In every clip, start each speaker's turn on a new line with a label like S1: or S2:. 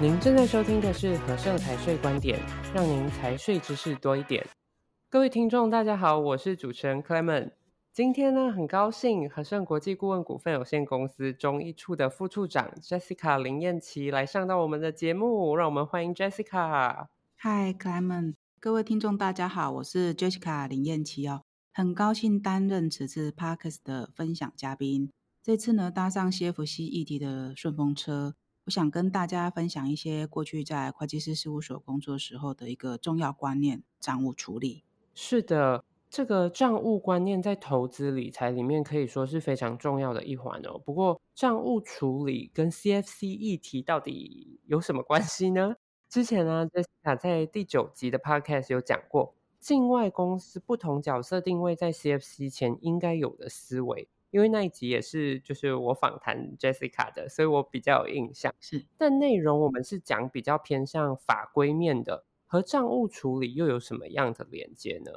S1: 您正在收听的是和盛财税观点，让您财税知识多一点。各位听众，大家好，我是主持人 Clement。今天呢，很高兴和盛国际顾问股份有限公司中医处的副处长 Jessica 林燕琪来上到我们的节目，让我们欢迎 Jessica。
S2: Hi Clement，各位听众大家好，我是 Jessica 林燕琪哦，很高兴担任此次 Podcast 的分享嘉宾。这次呢，搭上 CFC 议题的顺风车，我想跟大家分享一些过去在会计师事务所工作时候的一个重要观念——账务处理。
S1: 是的，这个账务观念在投资理财里面可以说是非常重要的一环哦。不过，账务处理跟 CFC 议题到底有什么关系呢？之前呢，Jessica 在第九集的 Podcast 有讲过，境外公司不同角色定位在 CFC 前应该有的思维。因为那一集也是就是我访谈 Jessica 的，所以我比较有印象。
S2: 是，
S1: 但内容我们是讲比较偏向法规面的，和账务处理又有什么样的连接呢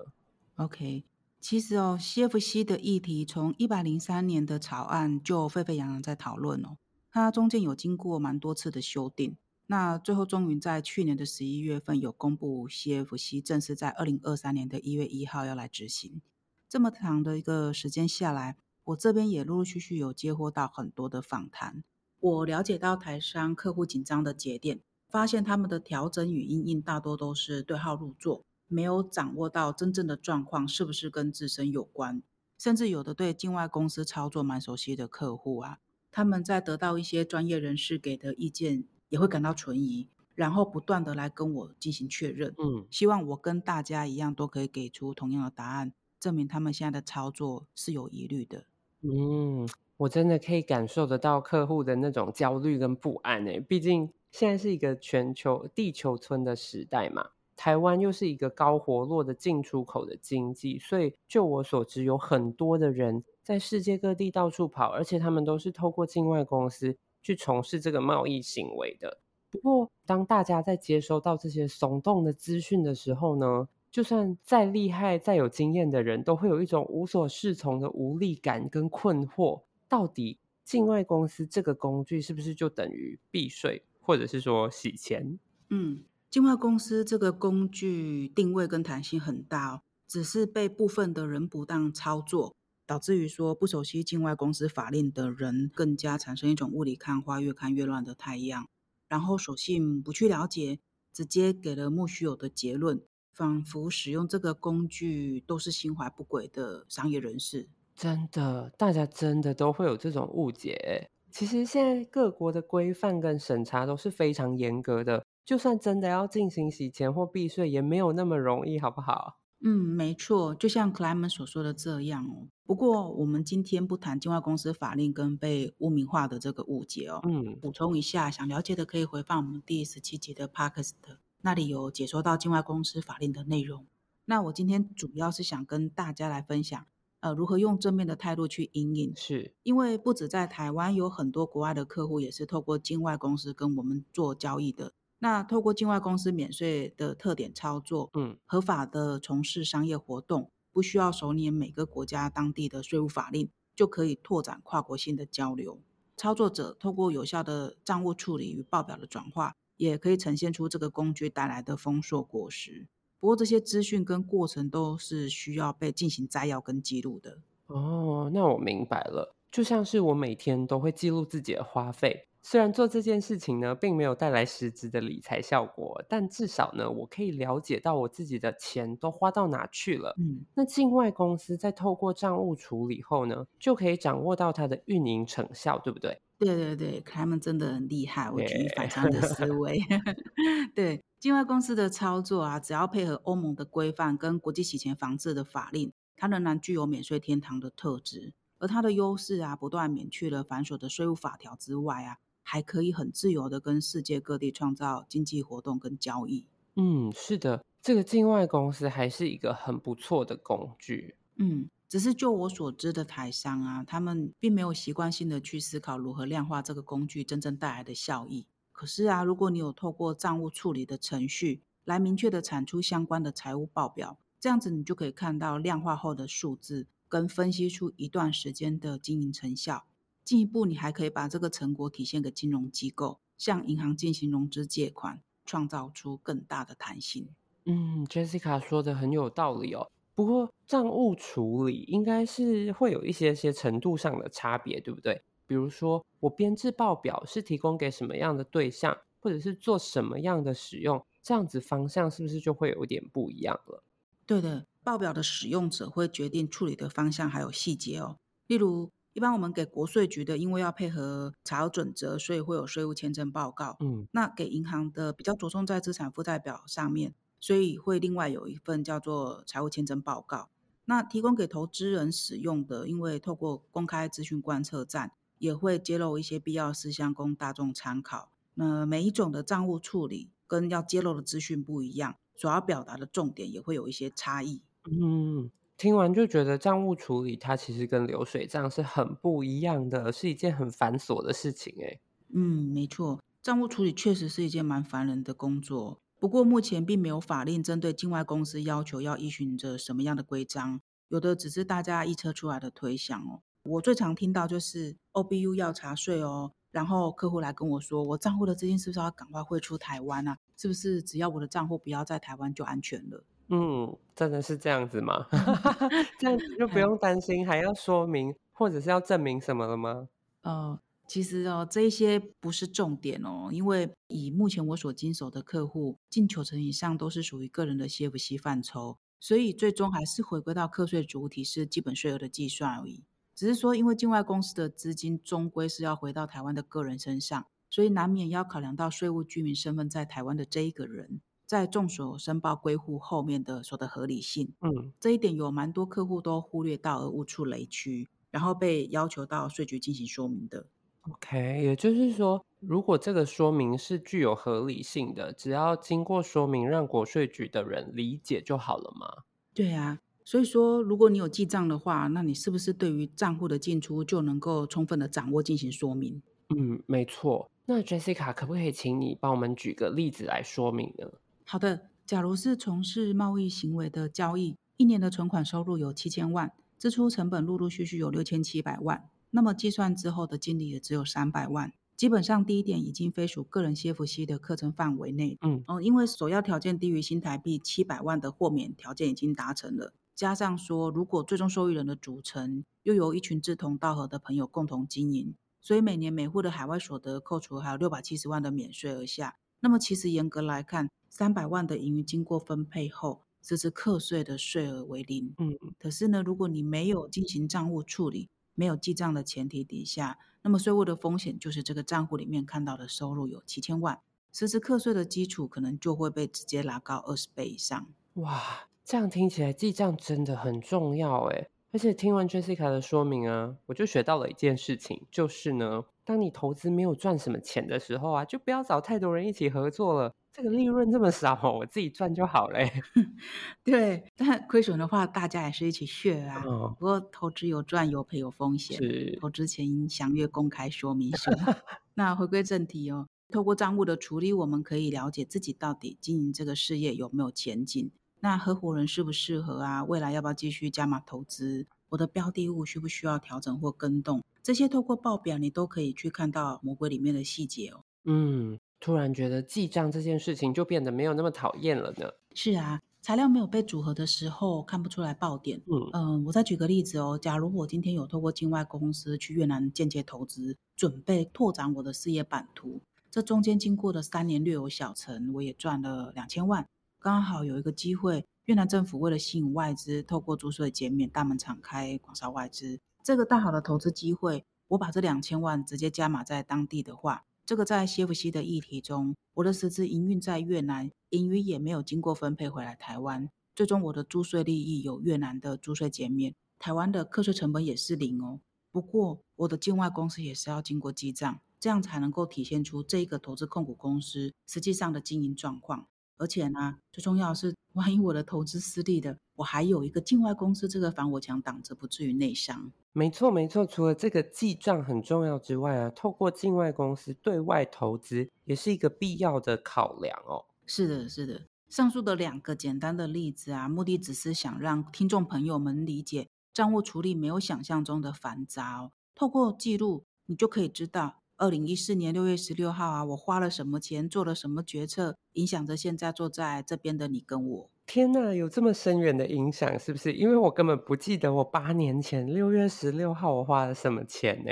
S2: ？OK，其实哦，CFC 的议题从一百零三年的草案就沸沸扬扬在讨论哦，它中间有经过蛮多次的修订，那最后终于在去年的十一月份有公布 CFC 正式在二零二三年的一月一号要来执行。这么长的一个时间下来。我这边也陆陆续续有接获到很多的访谈，我了解到台商客户紧张的节点，发现他们的调整与因应大多都是对号入座，没有掌握到真正的状况是不是跟自身有关，甚至有的对境外公司操作蛮熟悉的客户啊，他们在得到一些专业人士给的意见，也会感到存疑，然后不断的来跟我进行确认，
S1: 嗯，
S2: 希望我跟大家一样都可以给出同样的答案，证明他们现在的操作是有疑虑的。
S1: 嗯，我真的可以感受得到客户的那种焦虑跟不安诶，毕竟现在是一个全球地球村的时代嘛，台湾又是一个高活络的进出口的经济，所以就我所知，有很多的人在世界各地到处跑，而且他们都是透过境外公司去从事这个贸易行为的。不过，当大家在接收到这些耸动的资讯的时候呢，就算再厉害、再有经验的人，都会有一种无所适从的无力感跟困惑。到底境外公司这个工具是不是就等于避税，或者是说洗钱？
S2: 嗯，境外公司这个工具定位跟弹性很大哦，只是被部分的人不当操作，导致于说不熟悉境外公司法令的人，更加产生一种雾里看花、越看越乱的态样，然后索性不去了解，直接给了莫须有的结论。仿佛使用这个工具都是心怀不轨的商业人士，
S1: 真的，大家真的都会有这种误解。其实现在各国的规范跟审查都是非常严格的，就算真的要进行洗钱或避税，也没有那么容易，好不好？
S2: 嗯，没错，就像 Clement 所说的这样哦。不过我们今天不谈境外公司法令跟被污名化的这个误解哦。
S1: 嗯，
S2: 补充一下，想了解的可以回放我们第十七集的 Podcast。那里有解说到境外公司法令的内容。那我今天主要是想跟大家来分享，呃，如何用正面的态度去引领。
S1: 是
S2: 因为不止在台湾，有很多国外的客户也是透过境外公司跟我们做交易的。那透过境外公司免税的特点操作，
S1: 嗯，
S2: 合法的从事商业活动，不需要熟稔每个国家当地的税务法令，就可以拓展跨国性的交流。操作者透过有效的账务处理与报表的转化。也可以呈现出这个工具带来的丰硕果实。不过这些资讯跟过程都是需要被进行摘要跟记录的。
S1: 哦，那我明白了。就像是我每天都会记录自己的花费。虽然做这件事情呢，并没有带来实质的理财效果，但至少呢，我可以了解到我自己的钱都花到哪去了。
S2: 嗯，
S1: 那境外公司在透过账务处理后呢，就可以掌握到它的运营成效，对不对？
S2: 对对对，他们真的很厉害，我举一反三的思维。对，境外公司的操作啊，只要配合欧盟的规范跟国际洗钱防治的法令，它仍然具有免税天堂的特质。而它的优势啊，不断免去了繁琐的税务法条之外啊。还可以很自由的跟世界各地创造经济活动跟交易。
S1: 嗯，是的，这个境外公司还是一个很不错的工具。
S2: 嗯，只是就我所知的台商啊，他们并没有习惯性的去思考如何量化这个工具真正带来的效益。可是啊，如果你有透过账务处理的程序来明确的产出相关的财务报表，这样子你就可以看到量化后的数字，跟分析出一段时间的经营成效。进一步，你还可以把这个成果体现给金融机构，向银行进行融资借款，创造出更大的弹性。
S1: 嗯，Jessica 说的很有道理哦。不过账务处理应该是会有一些些程度上的差别，对不对？比如说我编制报表是提供给什么样的对象，或者是做什么样的使用，这样子方向是不是就会有点不一样了？
S2: 对的，报表的使用者会决定处理的方向还有细节哦。例如，一般我们给国税局的，因为要配合查核准则，所以会有税务签证报告。嗯，那给银行的比较着重在资产负债表上面，所以会另外有一份叫做财务签证报告。那提供给投资人使用的，因为透过公开资讯观测站，也会揭露一些必要事项供大众参考。那每一种的账务处理跟要揭露的资讯不一样，所要表达的重点也会有一些差异。
S1: 嗯。听完就觉得账务处理它其实跟流水账是很不一样的，是一件很繁琐的事情诶。
S2: 嗯，没错，账务处理确实是一件蛮烦人的工作。不过目前并没有法令针对境外公司要求要依循着什么样的规章，有的只是大家臆测出来的推想哦。我最常听到就是 OBU 要查税哦，然后客户来跟我说，我账户的资金是不是要赶快汇出台湾啊？是不是只要我的账户不要在台湾就安全了？
S1: 嗯，真的是这样子吗？这样子就不用担心，还要说明或者是要证明什么了吗？
S2: 呃，其实哦，这一些不是重点哦，因为以目前我所经手的客户，近九成以上都是属于个人的 CFC 范畴，所以最终还是回归到课税主体是基本税额的计算而已。只是说，因为境外公司的资金终归是要回到台湾的个人身上，所以难免要考量到税务居民身份在台湾的这一个人。在众所申报归户后面的所得合理性，嗯，这一点有蛮多客户都忽略到而误触雷区，然后被要求到税局进行说明的。
S1: OK，也就是说，如果这个说明是具有合理性的，只要经过说明让国税局的人理解就好了吗？
S2: 对啊，所以说如果你有记账的话，那你是不是对于账户的进出就能够充分的掌握进行说明？
S1: 嗯，没错。那 Jessica 可不可以请你帮我们举个例子来说明呢？
S2: 好的，假如是从事贸易行为的交易，一年的存款收入有七千万，支出成本陆陆续续有六千七百万，那么计算之后的净利也只有三百万。基本上第一点已经非属个人 CFC 的课程范围内。嗯，哦，因为首要条件低于新台币七百万的豁免条件已经达成了，加上说如果最终受益人的组成又由一群志同道合的朋友共同经营，所以每年每户的海外所得扣除还有六百七十万的免税额下，那么其实严格来看，三百万的盈余经过分配后，实质课税的税额为零。嗯，可是呢，如果你没有进行账务处理，没有记账的前提底下，那么税务的风险就是这个账户里面看到的收入有七千万，实质课税的基础可能就会被直接拉高二十倍以上。
S1: 哇，这样听起来记账真的很重要诶。而且听完 Jessica 的说明啊，我就学到了一件事情，就是呢，当你投资没有赚什么钱的时候啊，就不要找太多人一起合作了。这个利润这么少，我自己赚就好嘞。
S2: 对，但亏损的话，大家也是一起 share 啊。哦、不过投资有赚有赔有风险，投资前应详阅公开说明书。那回归正题哦，透过账务的处理，我们可以了解自己到底经营这个事业有没有前景。那合伙人适不适合啊？未来要不要继续加码投资？我的标的物需不需要调整或更动？这些透过报表，你都可以去看到魔鬼里面的细节哦。
S1: 嗯。突然觉得记账这件事情就变得没有那么讨厌了呢。
S2: 是啊，材料没有被组合的时候看不出来爆点。嗯嗯、呃，我再举个例子哦，假如我今天有透过境外公司去越南间接投资，准备拓展我的事业版图，这中间经过的三年略有小成，我也赚了两千万。刚好有一个机会，越南政府为了吸引外资，透过租税减免，大门敞开，广招外资。这个大好的投资机会，我把这两千万直接加码在当地的话。这个在 CFC 的议题中，我的实质营运在越南，盈余也没有经过分配回来台湾，最终我的租税利益有越南的租税减免，台湾的课税成本也是零哦。不过我的境外公司也是要经过记账，这样才能够体现出这个投资控股公司实际上的经营状况。而且呢，最重要的是，万一我的投资失利的，我还有一个境外公司这个防火墙挡着，不至于内伤。
S1: 没错，没错。除了这个记账很重要之外啊，透过境外公司对外投资也是一个必要的考量哦。
S2: 是的，是的。上述的两个简单的例子啊，目的只是想让听众朋友们理解账务处理没有想象中的繁杂哦。透过记录，你就可以知道。二零一四年六月十六号啊，我花了什么钱，做了什么决策，影响着现在坐在这边的你跟我。
S1: 天哪，有这么深远的影响，是不是？因为我根本不记得我八年前六月十六号我花了什么钱呢？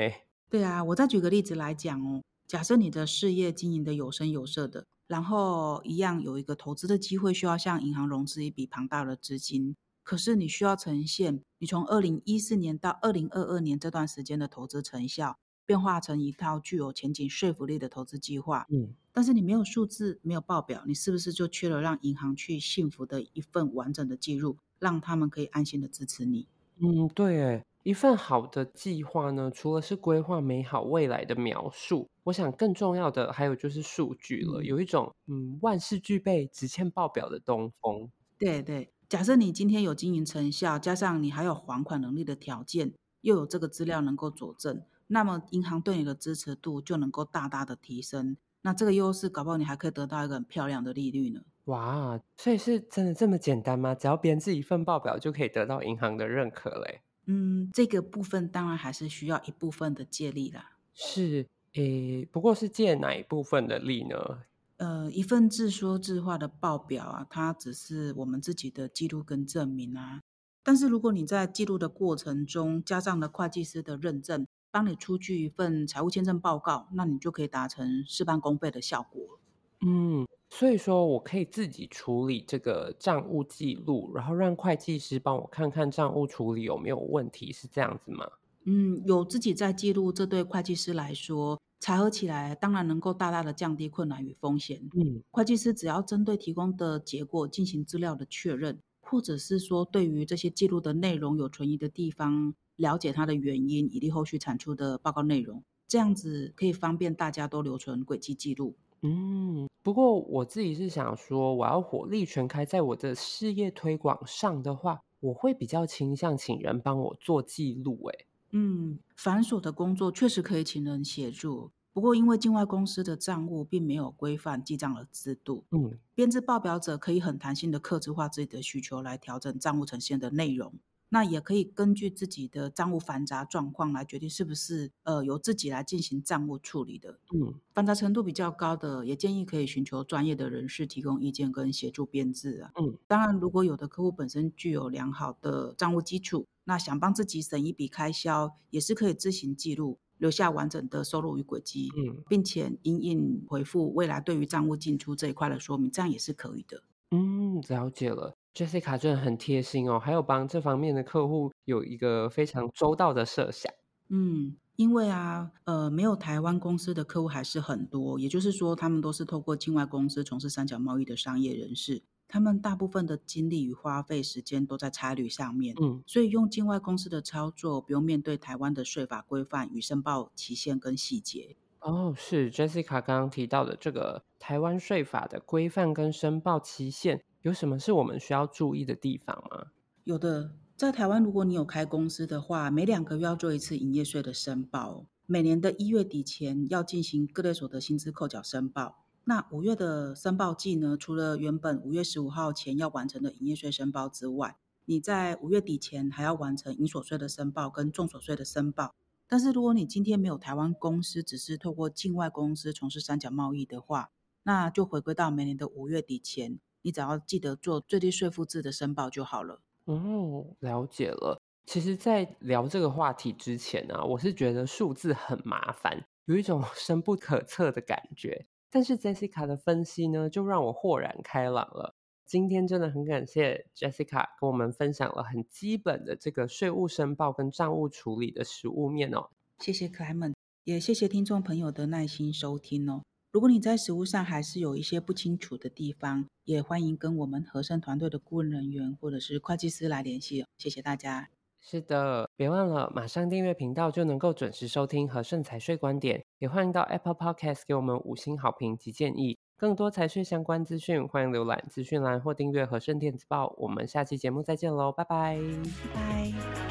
S2: 对啊，我再举个例子来讲哦。假设你的事业经营的有声有色的，然后一样有一个投资的机会，需要向银行融资一笔庞大的资金。可是你需要呈现你从二零一四年到二零二二年这段时间的投资成效，变化成一套具有前景说服力的投资计划。嗯，但是你没有数字，没有报表，你是不是就缺了让银行去信服的一份完整的记录，让他们可以安心的支持你？
S1: 嗯，对，一份好的计划呢，除了是规划美好未来的描述，我想更重要的还有就是数据了。嗯、有一种嗯，万事俱备，只欠报表的东风。
S2: 对对。假设你今天有经营成效，加上你还有还款能力的条件，又有这个资料能够佐证，那么银行对你的支持度就能够大大的提升。那这个优势，搞不好你还可以得到一个很漂亮的利率呢。
S1: 哇，所以是真的这么简单吗？只要编制一份报表就可以得到银行的认可嘞？
S2: 嗯，这个部分当然还是需要一部分的借力啦。
S1: 是，诶，不过是借哪一部分的力呢？
S2: 呃，一份自说自话的报表啊，它只是我们自己的记录跟证明啊。但是如果你在记录的过程中加上了会计师的认证，帮你出具一份财务签证报告，那你就可以达成事半功倍的效果。
S1: 嗯，所以说我可以自己处理这个账务记录，然后让会计师帮我看看账务处理有没有问题，是这样子吗？
S2: 嗯，有自己在记录，这对会计师来说，查核起来当然能够大大的降低困难与风险。嗯，会计师只要针对提供的结果进行资料的确认，或者是说对于这些记录的内容有存疑的地方，了解它的原因，以及后续产出的报告内容，这样子可以方便大家都留存轨迹记录。
S1: 嗯，不过我自己是想说，我要火力全开在我的事业推广上的话，我会比较倾向请人帮我做记录。诶。
S2: 嗯，繁琐的工作确实可以请人协助，不过因为境外公司的账务并没有规范记账的制度，嗯，编制报表者可以很弹性的克制化自己的需求来调整账务呈现的内容。那也可以根据自己的账务繁杂状况来决定是不是呃由自己来进行账务处理的。嗯，繁杂程度比较高的，也建议可以寻求专业的人士提供意见跟协助编制啊。嗯，当然，如果有的客户本身具有良好的账务基础，那想帮自己省一笔开销，也是可以自行记录，留下完整的收入与轨迹。嗯，并且因应回复未来对于账务进出这一块的说明，这样也是可以的。
S1: 嗯，了解了。Jessica 真的很贴心哦，还有帮这方面的客户有一个非常周到的设想。
S2: 嗯，因为啊，呃，没有台湾公司的客户还是很多，也就是说，他们都是透过境外公司从事三角贸易的商业人士，他们大部分的精力与花费时间都在差旅上面。嗯，所以用境外公司的操作，不用面对台湾的税法规范与申报期限跟细节。
S1: 哦，是 Jessica 刚刚提到的这个台湾税法的规范跟申报期限。有什么是我们需要注意的地方吗？
S2: 有的，在台湾，如果你有开公司的话，每两个月要做一次营业税的申报，每年的一月底前要进行各类所得薪资扣缴申报。那五月的申报季呢，除了原本五月十五号前要完成的营业税申报之外，你在五月底前还要完成营所税的申报跟综所税的申报。但是如果你今天没有台湾公司，只是透过境外公司从事三角贸易的话，那就回归到每年的五月底前。你只要记得做最低税负制的申报就好了。
S1: 哦，了解了。其实，在聊这个话题之前呢、啊，我是觉得数字很麻烦，有一种 深不可测的感觉。但是 Jessica 的分析呢，就让我豁然开朗了。今天真的很感谢 Jessica 跟我们分享了很基本的这个税务申报跟账务处理的实务面哦。
S2: 谢谢可爱们，也谢谢听众朋友的耐心收听哦。如果你在实务上还是有一些不清楚的地方，也欢迎跟我们和盛团队的顾问人员或者是会计师来联系。谢谢大家。
S1: 是的，别忘了马上订阅频道就能够准时收听和盛财税观点。也欢迎到 Apple Podcast 给我们五星好评及建议。更多财税相关资讯，欢迎浏览资讯栏或订阅和盛电子报。我们下期节目再见喽，拜拜，
S2: 拜拜。